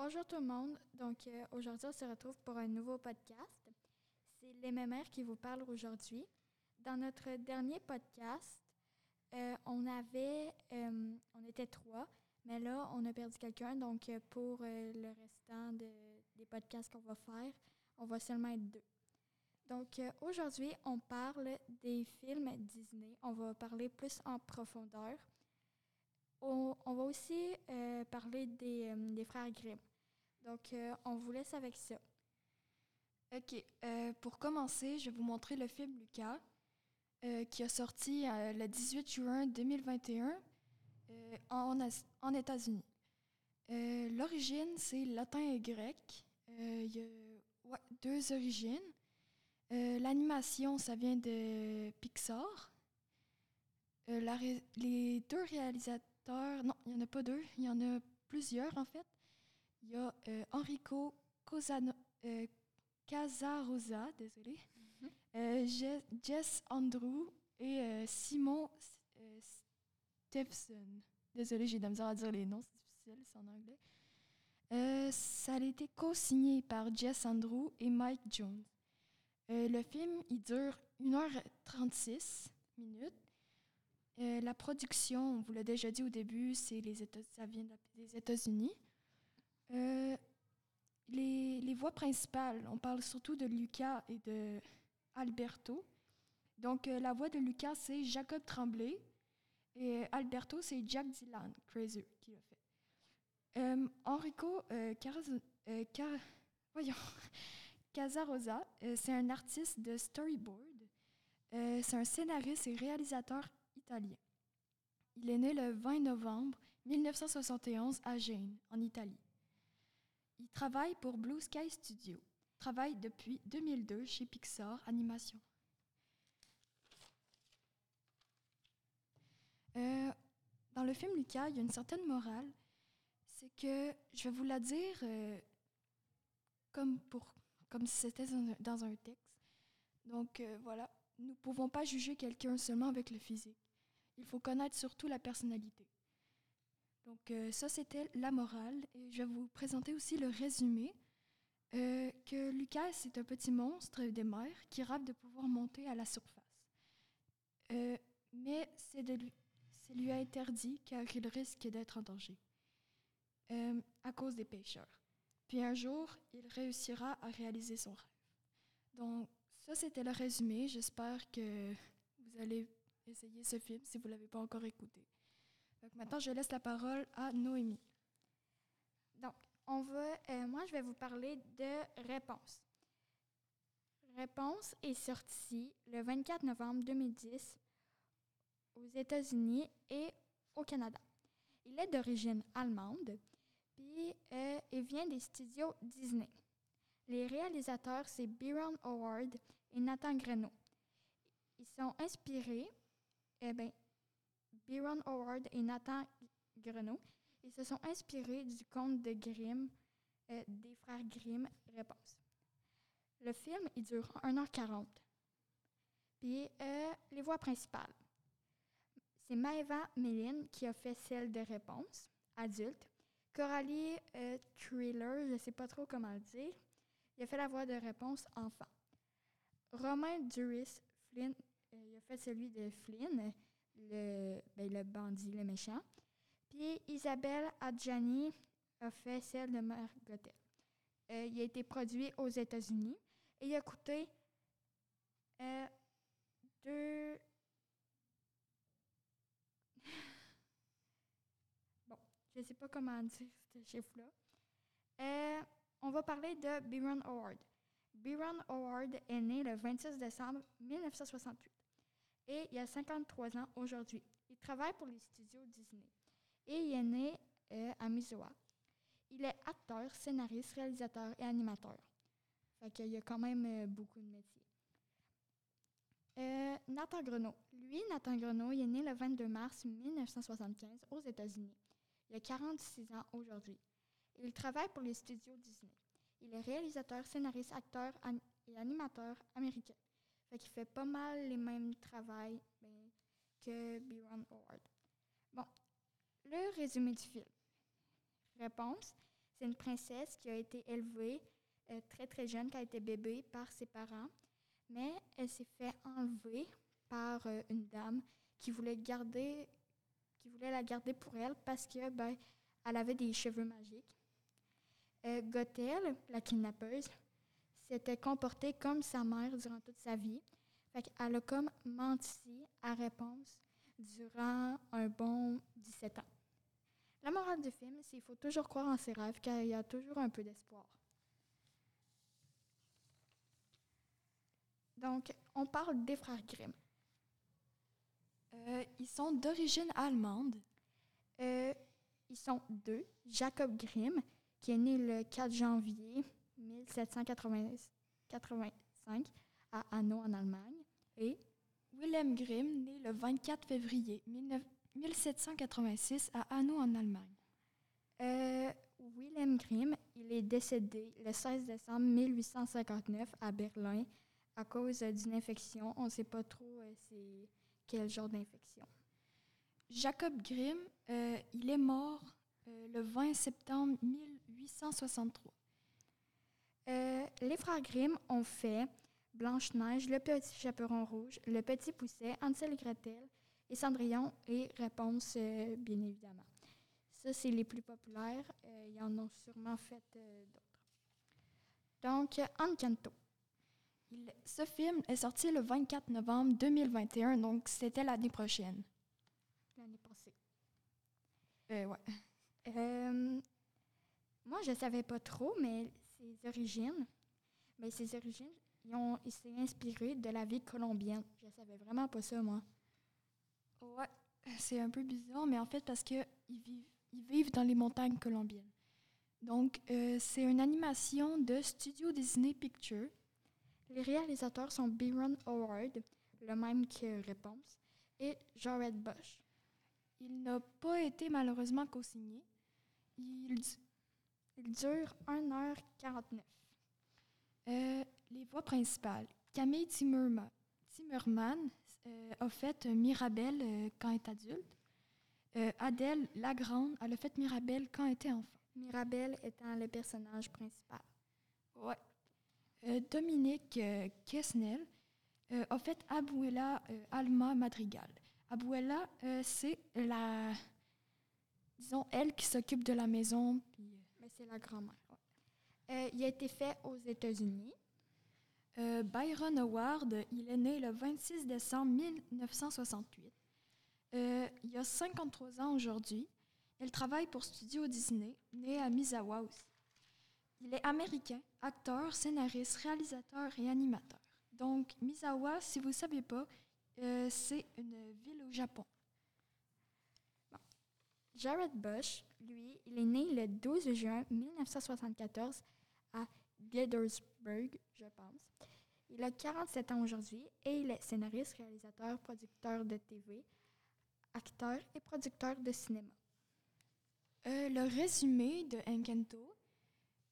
Bonjour tout le monde. Donc euh, aujourd'hui, on se retrouve pour un nouveau podcast. C'est les mémères qui vous parlent aujourd'hui. Dans notre dernier podcast, euh, on avait, euh, on était trois, mais là, on a perdu quelqu'un. Donc pour le restant des podcasts qu'on va faire, on va seulement être deux. Donc aujourd'hui, on parle des films Disney. On va parler plus en profondeur. On, va aussi parler des, des frères Grimm. Donc, euh, on vous laisse avec ça. OK. Euh, pour commencer, je vais vous montrer le film Lucas, euh, qui a sorti le 18 juin 2021 en, en États-Unis. L'origine, c'est latin et grec. Il y a deux origines. L'animation, ça vient de Pixar. les deux réalisateurs, non, il n'y en a pas deux, il y en a plusieurs en fait. Il y a euh, Enrico Cosano, euh, Casarosa, désolé, mhm. euh, Jess Andrew et Simon Stephenson. Désolé, j'ai de la misère à dire les noms, c'est difficile, c'est en anglais. ça a été co-signé par Jess Andrew et Mike Jones. le film, il dure 1h36 minutes. la production, on vous l'a déjà dit au début, c'est les États, ça vient des États-Unis. Euh, les, voix principales, on parle surtout de Lucas et de Alberto. Donc, euh, la voix de Lucas, c'est Jacob Tremblay. Et Alberto, c'est Jack Dylan, Crazy, qui l'a fait. Euh, Enrico Casarosa, c'est un artiste de storyboard. c'est un scénariste et réalisateur italien. Il est né le 20 novembre 1971 à Gênes, en Italie. Il travaille pour Blue Sky Studio. Travaille depuis 2002 chez Pixar Animation. Euh, dans le film Lucas, il y a une certaine morale. C'est que je vais vous la dire euh, comme, si c'était dans un texte. Donc euh, voilà, nous ne pouvons pas juger quelqu'un seulement avec le physique. Il faut connaître surtout la personnalité. Donc euh, ça, c'était la morale. Et je vais vous présenter aussi le résumé. Euh, que Lucas est un petit monstre des mers qui rêve de pouvoir monter à la surface. Euh, mais c'est lui, lui interdit car il risque d'être en danger à cause des pêcheurs. Puis un jour, il réussira à réaliser son rêve. Donc ça, c'était le résumé. J'espère que vous allez essayer ce film si vous ne l'avez pas encore écouté. Maintenant, je laisse la parole à Noémie. Donc, on va, euh, moi, je vais vous parler de Réponse. Réponse est sortie le 24 novembre 2010 aux États-Unis et au Canada. Il est d'origine allemande, puis euh, il vient des studios Disney. Les réalisateurs, c'est Byron Howard et Nathan Greno. Ils sont inspirés, eh bien, Byron Howard et Nathan Greneau. Ils se sont inspirés du conte de Grimm, euh, des frères Grimm, Réponse. Le film, il dure 1h40. Puis, euh, les voix principales. C'est Maeva Méline qui a fait celle de Réponse, adulte. Coralie euh, Thriller, je ne sais pas trop comment le dire, il a fait la voix de Réponse, enfant. Romain Duris Flynn, il a fait celui de Flynn le, ben, le bandit, le méchant. Puis Isabelle Adjani a fait celle de Margotel. Euh, il a été produit aux États-Unis et il a coûté euh, deux. bon, je ne sais pas comment dire ce chiffre-là. Euh, on va parler de Byron Howard. Byron Howard est né le 26 décembre 1968 et il a 53 ans aujourd'hui. Il travaille pour les studios Disney et il est né euh, à Missoula. Il est acteur, scénariste, réalisateur et animateur. Fait qu'il y a quand même euh, beaucoup de métiers. Euh, Nathan Greneau. Lui, Nathan Greneau, il est né le 22 mars 1975 aux États-Unis. Il a 46 ans aujourd'hui. Il travaille pour les studios Disney. Il est réalisateur, scénariste, acteur et animateur américain. Fait qu'il fait pas mal les mêmes travails ben, que Byron Howard. Bon, le résumé du film. Réponse C'est une princesse qui a été élevée euh, très très jeune quand elle était bébé par ses parents, mais elle s'est fait enlever par euh, une dame qui voulait garder, qui voulait la garder pour elle parce que ben, elle avait des cheveux magiques. Euh, Gothel, la kidnappeuse, s'était comportée comme sa mère durant toute sa vie. Fait qu'elle a comme menti à réponse durant un bon 17 ans. La morale du film, c'est qu'il faut toujours croire en ses rêves car il y a toujours un peu d'espoir. Donc, on parle des frères Grimm. Euh, ils sont d'origine allemande. Euh, ils sont deux. Jacob Grimm, qui est né le 4 janvier 1785 à Hanau en Allemagne, et Wilhelm Grimm, né le 24 février 19 1786 à Hanau en Allemagne. euh, Wilhelm Grimm, il est décédé le 16 décembre 1859 à Berlin à cause d'une infection. On ne sait pas trop euh, c'est quel genre d'infection. Jacob Grimm, euh, il est mort euh, le 20 septembre 1863. Euh, les frères Grimm ont fait Blanche-Neige, Le Petit Chaperon Rouge, Le Petit Pousset, Hansel et Gretel et Cendrillon et Réponse, euh, bien évidemment. Ça, c'est les plus populaires. Euh, ils en ont sûrement fait euh, d'autres. Donc, Encanto. Il- ce film est sorti le 24 novembre 2021, donc c'était l'année prochaine. l'année passée. Euh, ouais. Euh, moi, je ne savais pas trop, mais ses origines, mais ses origines, ils ont, il s'est inspiré de la vie colombienne. Je savais vraiment pas ça, moi. Ouais, c'est un peu bizarre, mais en fait parce que ils vivent, ils vivent dans les montagnes colombiennes. Donc, euh, c'est une animation de Studio Disney Pictures. Les réalisateurs sont Byron Howard, le même que Réponse, et Jared Bush. Il n'a pas été malheureusement co-signé. Il, Il dure 1h49. euh, les voix principales. Camille Timmerma- Timmerman euh, a fait Mirabelle euh, quand elle est adulte. Euh, Adèle Lagrande, elle a fait Mirabelle quand elle était enfant. Mirabelle étant le personnage principal. Ouais. Dominique euh, a fait Abuela Alma Madrigal. Abuela, c'est la. Disons, elle qui s'occupe de la maison. puis, c'est la grand-mère. Euh, il a été fait aux États-Unis. euh, Byron Howard, il est né le 26 décembre 1968. Euh, il a 53 ans aujourd'hui. Il travaille pour Studio Disney, né à Misawa aussi. Il est américain, acteur, scénariste, réalisateur et animateur. Donc, Misawa, si vous ne savez pas, c'est une ville au Japon. Jared Bush, lui, il est né le 12 juin 1974 à Gettysburg, je pense. Il a 47 ans aujourd'hui et il est scénariste, réalisateur, producteur de TV, acteur et producteur de cinéma. Euh, le résumé de Encanto,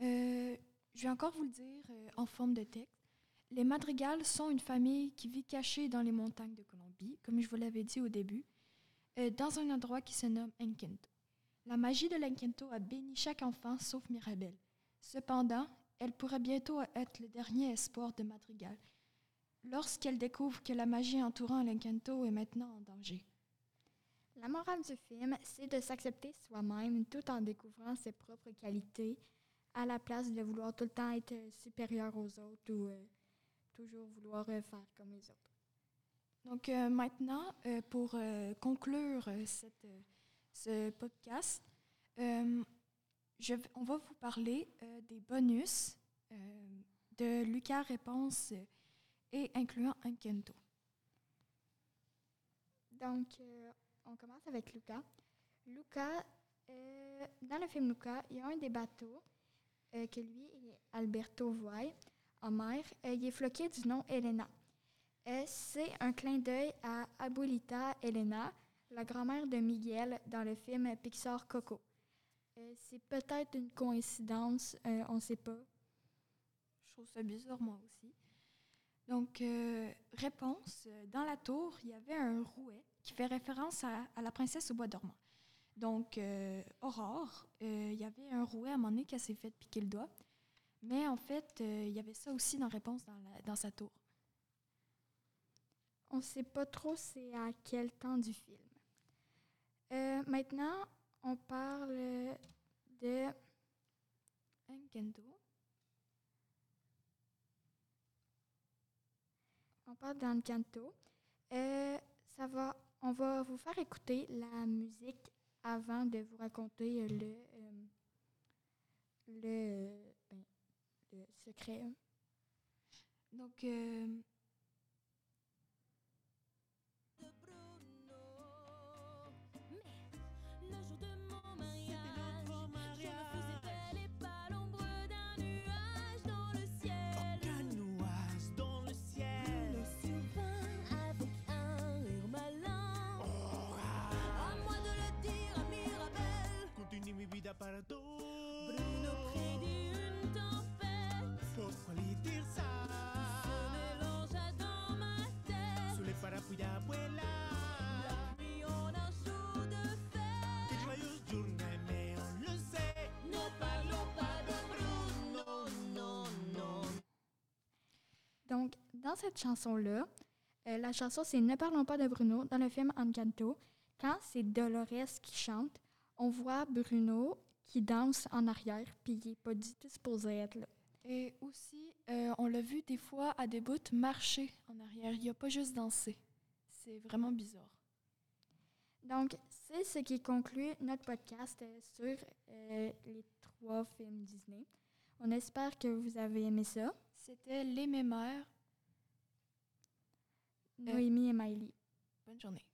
euh, je vais encore vous le dire euh, en forme de texte. Les Madrigals sont une famille qui vit cachée dans les montagnes de Colombie, comme je vous l'avais dit au début, euh, dans un endroit qui se nomme Encanto. La magie de l'Encanto a béni chaque enfant sauf Mirabelle. Cependant, elle pourrait bientôt être le dernier espoir de Madrigal, lorsqu'elle découvre que la magie entourant l'Encanto est maintenant en danger. La morale du film, c'est de s'accepter soi-même tout en découvrant ses propres qualités, à la place de vouloir tout le temps être supérieur aux autres ou euh, toujours vouloir euh, faire comme les autres. Donc euh, maintenant, pour conclure cette, ce podcast, euh, on va vous parler euh, des bonus euh, de Lucas Réponse et incluant Encanto. Donc, on commence avec Luca. Luca, euh, dans le film Luca, il y a un des bateaux que lui et Alberto voient en mer. Il est floqué du nom Elena. C'est un clin d'œil à Abuelita Elena, la grand-mère de Miguel dans le film Pixar Coco. Euh, C'est peut-être une coïncidence, euh, on ne sait pas. Je trouve ça bizarre, moi aussi. Donc, euh, réponse, dans la tour, il y avait un rouet qui fait référence à, à la princesse au bois dormant. Donc, Aurore, il y avait un rouet à un moment donné qui s'est fait piquer le doigt. Mais en fait, il y avait ça aussi dans Réponse dans, la- dans sa tour. On ne sait pas trop c'est à quel temps du film. Euh, maintenant, on parle de Encanto. On parle. Euh, ça va, on va vous faire écouter la musique avant de vous raconter le, euh, le, ben, le secret. Donc, Donc, dans cette chanson-là, euh, la chanson c'est Ne parlons pas de Bruno dans le film Encanto. Quand c'est Dolores qui chante, on voit Bruno qui danse en arrière, puis il n'est pas du tout supposé être là. et aussi, euh, on l'a vu des fois à des bouts marcher en arrière. Il a pas juste dansé. C'est vraiment bizarre. Donc, c'est ce qui conclut notre podcast euh, sur les trois films Disney. On espère que vous avez aimé ça. C'était Les Mémères. Noémie et Miley. Bonne journée.